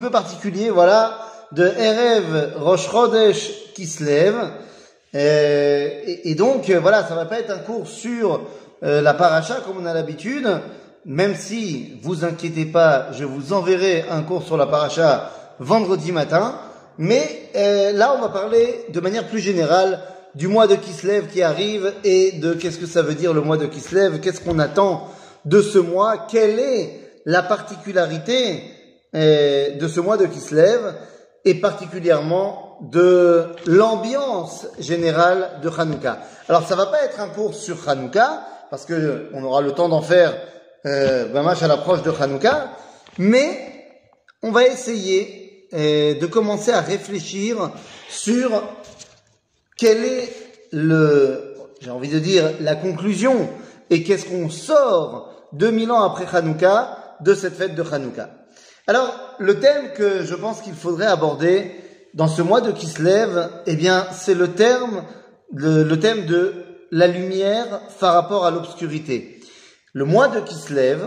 peu particulier, voilà, de Erev Rosh Chodesh qui se lève. Euh, et, donc, euh, voilà, ça va pas être un cours sur euh, la paracha comme on a l'habitude, même si, vous inquiétez pas, je vous enverrai un cours sur la paracha vendredi matin. Mais là, on va parler de manière plus générale du mois de Kislev qui arrive et de qu'est-ce que ça veut dire le mois de Kislev, qu'est-ce qu'on attend de ce mois, quelle est la particularité euh, de ce mois de Kislev et particulièrement de l'ambiance générale de Hanouka. Alors ça va pas être un cours sur Hanouka parce que on aura le temps d'en faire euh, à l'approche de Hanouka, mais on va essayer euh, de commencer à réfléchir sur quel est le, j'ai envie de dire, la conclusion et qu'est-ce qu'on sort 2000 ans après Hanouka de cette fête de Hanouka. Alors, le thème que je pense qu'il faudrait aborder dans ce mois de Kislev, eh bien, c'est le thème de la lumière par rapport à l'obscurité. Le mois de Kislev,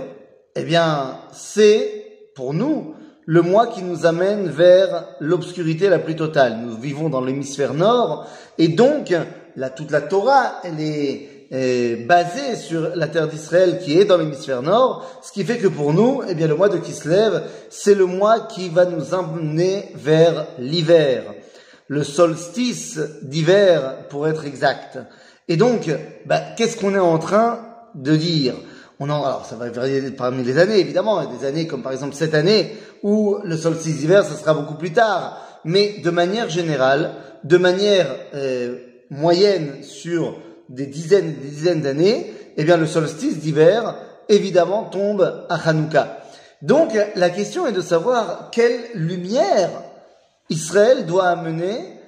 eh bien, c'est, pour nous, le mois qui nous amène vers l'obscurité la plus totale. Nous vivons dans l'hémisphère nord, et donc, la, toute la Torah, elle est basé sur la terre d'Israël qui est dans l'hémisphère nord, ce qui fait que pour nous, eh bien, le mois de Kislev, c'est le mois qui va nous emmener vers l'hiver, le solstice d'hiver pour être exact. Et donc, bah, qu'est-ce qu'on est en train de dire? On en, alors ça va varier parmi les années, évidemment, il y a des années comme par exemple cette année où le solstice d'hiver, ça sera beaucoup plus tard, mais de manière générale, de manière euh, moyenne sur des dizaines et des dizaines d'années, eh bien le solstice d'hiver, évidemment, tombe à Hanouka. Donc la question est de savoir quelle lumière Israël doit amener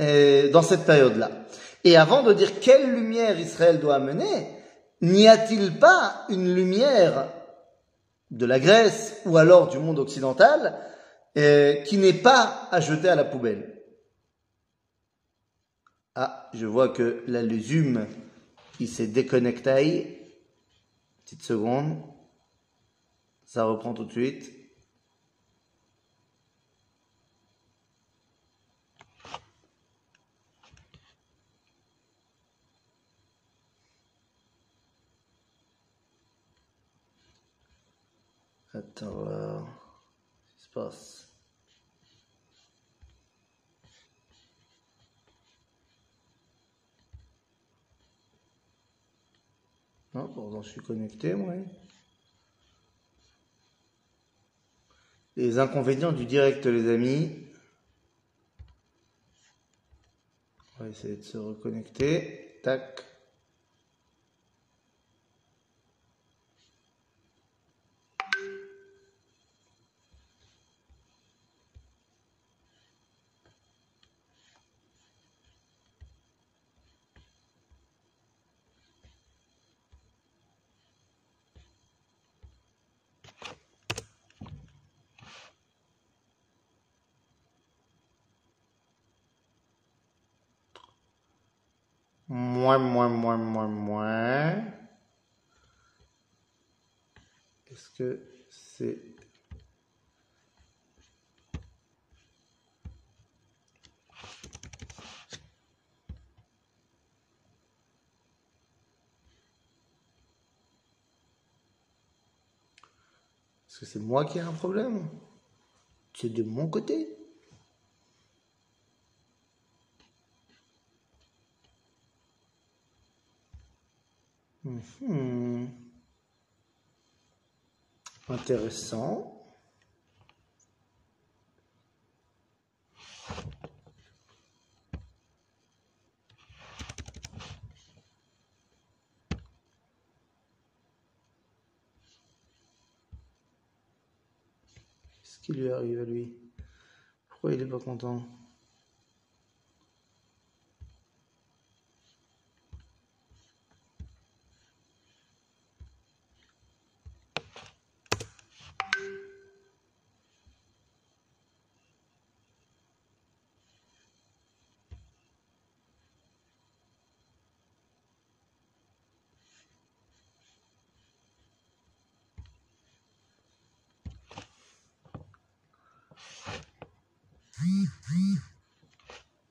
euh, dans cette période-là. Et avant de dire quelle lumière Israël doit amener, n'y a-t-il pas une lumière de la Grèce ou alors du monde occidental euh, qui n'est pas à jeter à la poubelle? Ah, je vois que la Zoom, il s'est déconnecté. Petite seconde. Ça reprend tout de suite. Attends, qu'est-ce qui se passe? Non, pourtant je suis connecté, moi. Les inconvénients du direct, les amis. On va essayer de se reconnecter. Tac. Moins, moins, moins, moins, moins. Est-ce que c'est... Est-ce que c'est moi qui ai un problème? C'est de mon côté? Hmm. Intéressant. Qu'est-ce qui lui arrive à lui? Pourquoi il n'est pas content?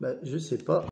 Ben, je sais pas.